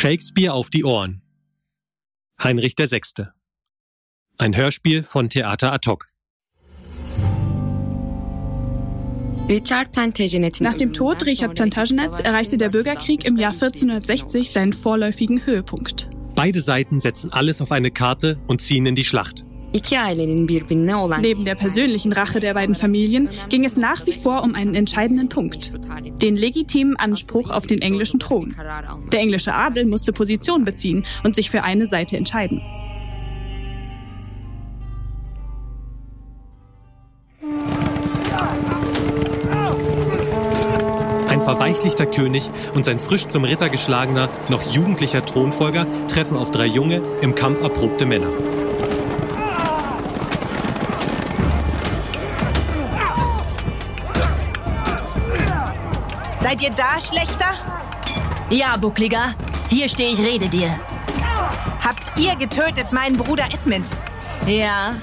Shakespeare auf die Ohren. Heinrich VI. Ein Hörspiel von Theater ad hoc. Nach dem Tod Richard Plantagenets erreichte der Bürgerkrieg im Jahr 1460 seinen vorläufigen Höhepunkt. Beide Seiten setzen alles auf eine Karte und ziehen in die Schlacht. Neben der persönlichen Rache der beiden Familien ging es nach wie vor um einen entscheidenden Punkt. Den legitimen Anspruch auf den englischen Thron. Der englische Adel musste Position beziehen und sich für eine Seite entscheiden. Ein verweichlichter König und sein frisch zum Ritter geschlagener, noch jugendlicher Thronfolger treffen auf drei junge, im Kampf erprobte Männer. Seid ihr da, Schlechter? Ja, Buckliger. Hier stehe ich, rede dir. Habt ihr getötet meinen Bruder Edmund? Ja,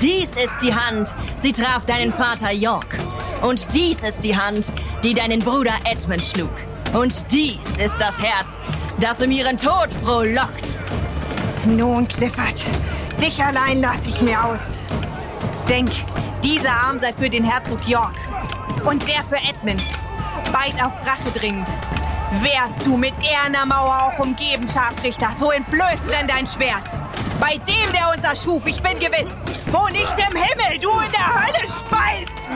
dies ist die Hand. Sie traf deinen Vater York. Und dies ist die Hand, die deinen Bruder Edmund schlug. Und dies ist das Herz, das um ihren Tod frohlockt. Nun, Clifford, dich allein lasse ich mir aus. Denk, dieser Arm sei für den Herzog York und der für Edmund. Beid auf Rache dringend. Wärst du mit Ehrener Mauer auch umgeben, Scharfrichter, so entblöße denn dein Schwert. Bei dem, der uns erschuf, ich bin gewiss, wo nicht im Himmel du in der Hölle speist.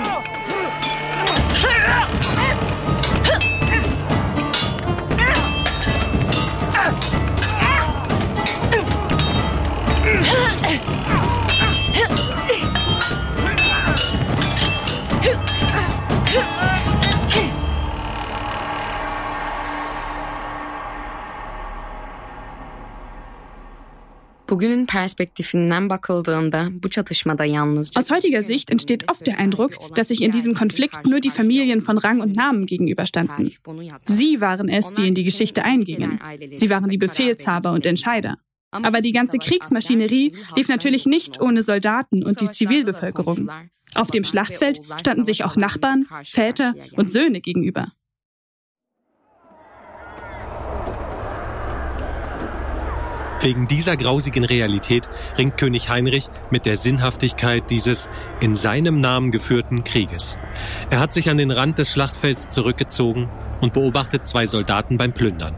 Bugünün perspektifinden bakıldığında bu çatışmada yalnızca Aus heutiger Sicht entsteht oft der Eindruck, dass sich in diesem Konflikt nur die Familien von Rang und Namen gegenüberstanden. Sie waren es, die in die Geschichte eingingen. Sie waren die Befehlshaber und Entscheider. Aber die ganze Kriegsmaschinerie lief natürlich nicht ohne Soldaten und die Zivilbevölkerung. Auf dem Schlachtfeld standen sich auch Nachbarn, Väter und Söhne gegenüber. Wegen dieser grausigen Realität ringt König Heinrich mit der Sinnhaftigkeit dieses in seinem Namen geführten Krieges. Er hat sich an den Rand des Schlachtfelds zurückgezogen und beobachtet zwei Soldaten beim Plündern.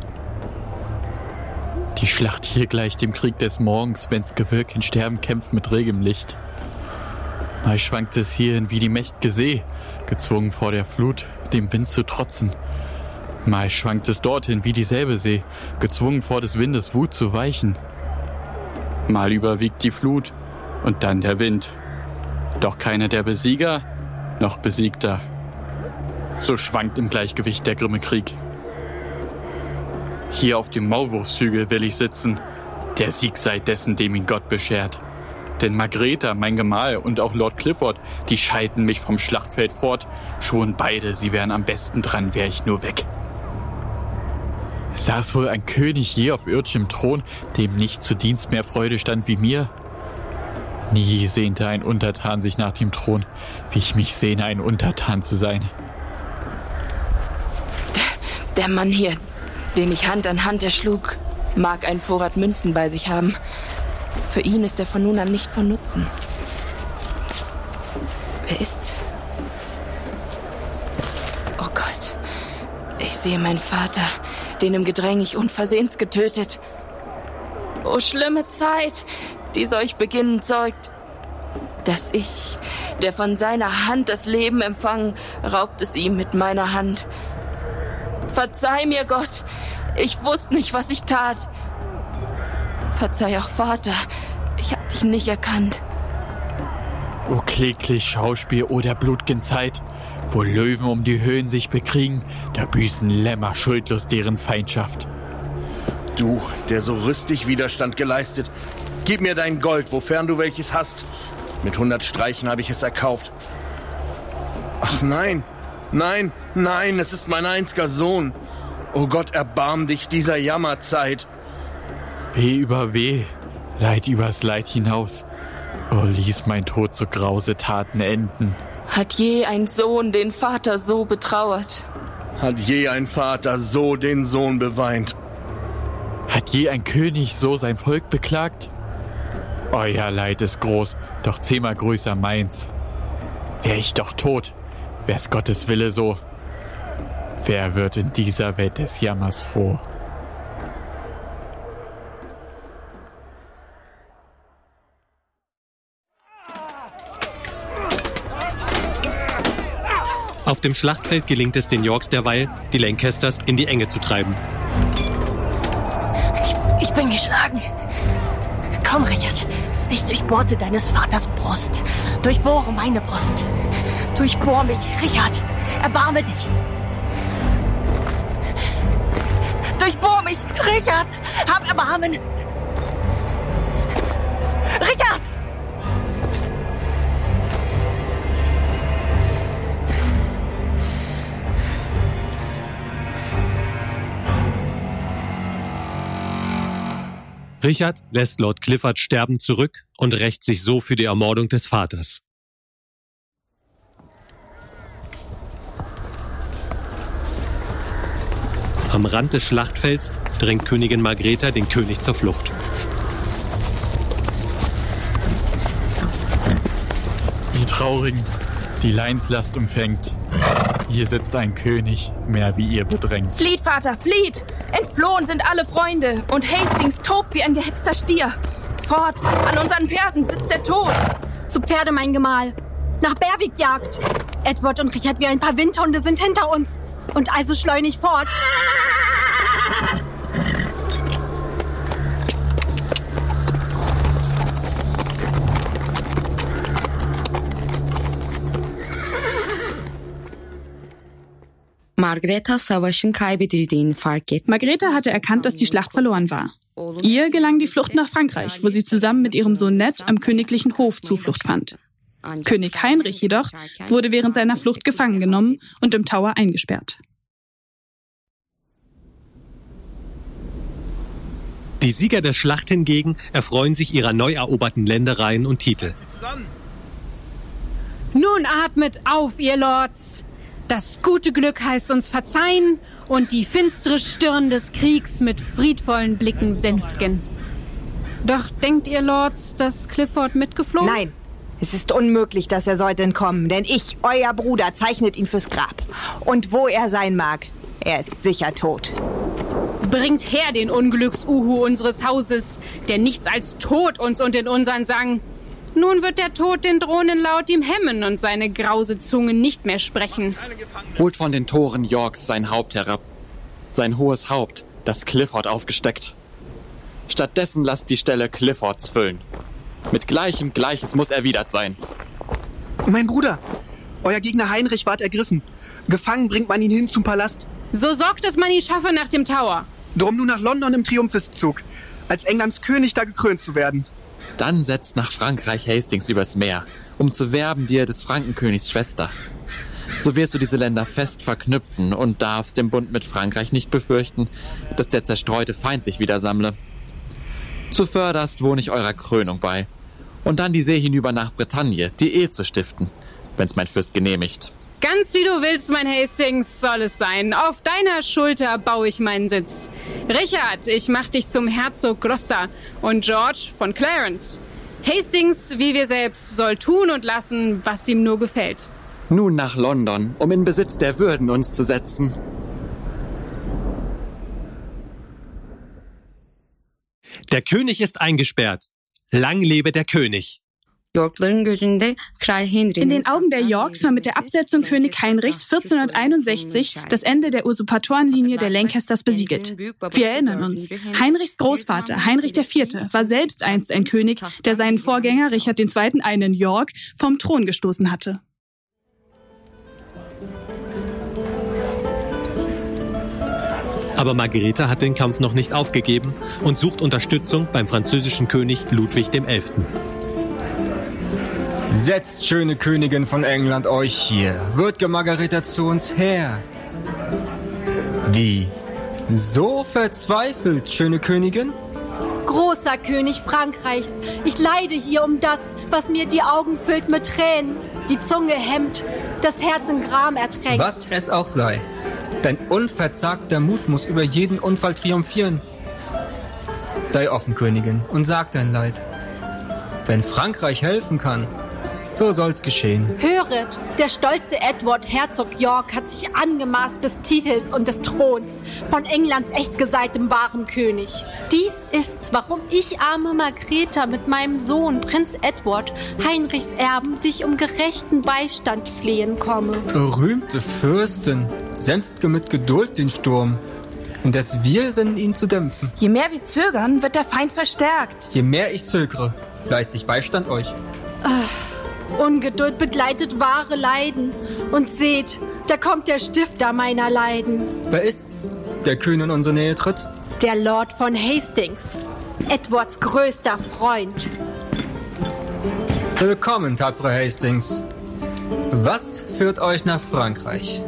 Die Schlacht hier gleicht dem Krieg des Morgens, wenn's Gewirk in Sterben kämpft mit regem Licht. Mal schwankt es hierhin wie die mächtige See, gezwungen vor der Flut, dem Wind zu trotzen. Mal schwankt es dorthin wie dieselbe See, gezwungen vor des Windes Wut zu weichen. Mal überwiegt die Flut und dann der Wind. Doch keiner der Besieger noch Besiegter. So schwankt im Gleichgewicht der grimme Krieg. Hier auf dem Maulwurfshügel will ich sitzen, der Sieg sei dessen, dem ihn Gott beschert. Denn Margreta, mein Gemahl und auch Lord Clifford, die scheiden mich vom Schlachtfeld fort, schwuren beide, sie wären am besten dran, wär ich nur weg. Saß wohl ein König je auf irdischem Thron, dem nicht zu Dienst mehr Freude stand wie mir? Nie sehnte ein Untertan sich nach dem Thron, wie ich mich sehne, ein Untertan zu sein. Der, Mann hier, den ich Hand an Hand erschlug, mag einen Vorrat Münzen bei sich haben. Für ihn ist er von nun an nicht von Nutzen. Wer ist's? Oh Gott, ich sehe meinen Vater, den im Gedräng ich unversehens getötet. O schlimme Zeit, die solch Beginn zeugt. Dass ich, der von seiner Hand das Leben empfangen, raubt es ihm mit meiner Hand. Verzeih mir, Gott, ich wusste nicht, was ich tat. Verzeih auch, Vater, ich hab dich nicht erkannt. O kläglich Schauspiel oder blutgen Zeit, wo Löwen um die Höhen sich bekriegen, da büßen Lämmer schuldlos deren Feindschaft. Du, der so rüstig Widerstand geleistet, gib mir dein Gold, wofern du welches hast. Mit hundert Streichen habe ich es erkauft. Ach nein, nein, nein, es ist mein einziger Sohn. O oh Gott, erbarm dich dieser Jammerzeit. Weh über Weh, Leid übers Leid hinaus. Oh, ließ mein Tod so grause Taten enden. Hat je ein Sohn den Vater so betrauert? Hat je ein Vater so den Sohn beweint? Hat je ein König so sein Volk beklagt? Euer Leid ist groß, doch zehnmal größer meins. Wär ich doch tot, wär's Gottes Wille so. Wer wird in dieser Welt des Jammers froh? Auf dem Schlachtfeld gelingt es den Yorks derweil, die Lancasters in die Enge zu treiben. Ich, ich bin geschlagen. Komm, Richard. Ich durchbohrte deines Vaters Brust. Durchbohre meine Brust. Durchbohr mich, Richard. Erbarme dich. Durchbohr mich, Richard. Hab Erbarmen. Richard! Richard lässt Lord Clifford sterben zurück und rächt sich so für die Ermordung des Vaters. Am Rand des Schlachtfelds drängt Königin Margrethe den König zur Flucht. Die Traurigen, die Leinslast umfängt. Hier sitzt ein König, mehr wie ihr bedrängt. Flieht, Vater, flieht! Entflohen sind alle Freunde und Hastings tobt wie ein gehetzter Stier. Fort, an unseren Fersen sitzt der Tod. Zu Pferde, mein Gemahl. Nach Berwick jagt. Edward und Richard wie ein paar Windhunde sind hinter uns. Und also schleunig fort. Margreta savaşın kaybedildiğini fark etti. Margreta hatte erkannt, dass die Schlacht verloren war. Ihr gelang die Flucht nach Frankreich, wo sie zusammen mit ihrem Sohn Ned am königlichen Hof Zuflucht fand. König Heinrich jedoch wurde während seiner Flucht gefangen genommen und im Tower eingesperrt. Die Sieger der Schlacht hingegen erfreuen sich ihrer neu eroberten Ländereien und Titel. Nun atmet auf, ihr Lords! Das gute Glück heißt uns verzeihen und die finstere Stirn des Kriegs mit friedvollen Blicken sänftigen. Doch denkt ihr, Lords, dass Clifford mitgeflogen? Nein, es ist unmöglich, dass er sollte entkommen, denn ich, euer Bruder, zeichnet ihn fürs Grab. Und wo er sein mag, er ist sicher tot. Bringt her den Unglücksuhu unseres Hauses, der nichts als Tod uns und den unseren sang. Nun wird der Tod den Drohnenlaut ihm hemmen und seine grause Zunge nicht mehr sprechen. Holt von den Toren Yorks sein Haupt herab. Sein hohes Haupt, das Clifford aufgesteckt. Stattdessen lasst die Stelle Cliffords füllen. Mit Gleichem Gleiches muss erwidert sein. Mein Bruder, euer Gegner Heinrich ward ergriffen. Gefangen bringt man ihn hin zum Palast. So sorgt, dass man ihn schaffe nach dem Tower. Drum nun nach London im Triumpheszug, als Englands König da gekrönt zu werden. Dann setzt nach Frankreich Hastings übers Meer, um zu werben dir des Frankenkönigs Schwester. So wirst du diese Länder fest verknüpfen und darfst im Bund mit Frankreich nicht befürchten, dass der zerstreute Feind sich wieder sammle. Zuvörderst wohne ich eurer Krönung bei. Und dann die See hinüber nach Bretagne, die Ehe zu stiften, wenn's mein Fürst genehmigt. Ganz wie du willst, mein Hastings, soll es sein. Auf deiner Schulter baue ich meinen Sitz. Richard, ich mach dich zum Herzog Gloucester und George von Clarence. Hastings, wie wir selbst, soll tun und lassen, was ihm nur gefällt. Nun nach London, um in Besitz der Würden uns zu setzen. Der König ist eingesperrt. Lang lebe der König. In den Augen der Yorks war mit der Absetzung König Heinrichs 1461 das Ende der Usurpatorenlinie der Lancasters besiegelt. Wir erinnern uns, Heinrichs Großvater Heinrich IV. war selbst einst ein König, der seinen Vorgänger Richard II. einen York vom Thron gestoßen hatte. Aber Margarete hat den Kampf noch nicht aufgegeben und sucht Unterstützung beim französischen König Ludwig XI. Setzt, schöne Königin von England, euch hier. Würd'ge Margareta zu uns her. Wie? So verzweifelt, schöne Königin? Großer König Frankreichs, ich leide hier um das, was mir die Augen füllt mit Tränen, die Zunge hemmt, das Herz in Gram ertränkt. Was es auch sei. Dein unverzagter Mut muss über jeden Unfall triumphieren. Sei offen, Königin, und sag dein Leid. Wenn Frankreich helfen kann, so soll's geschehen. Höret, der stolze Edward Herzog York hat sich angemaßt des Titels und des Throns von Englands echt gesaltem wahren König. Dies ist's, warum ich, arme Margreta, mit meinem Sohn, Prinz Edward, Heinrichs Erben, dich um gerechten Beistand flehen komme. Berühmte Fürstin, sänftige mit Geduld den Sturm. Indes wir sind ihn zu dämpfen. Je mehr wir zögern, wird der Feind verstärkt. Je mehr ich zögere, leiste ich Beistand euch. Ach. Ungeduld begleitet wahre Leiden. Und seht, da kommt der Stifter meiner Leiden. Wer ist's, der kühn in unsere Nähe tritt? Der Lord von Hastings, Edwards größter Freund. Willkommen, tapfere Hastings. Was führt euch nach Frankreich?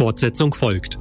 Fortsetzung folgt.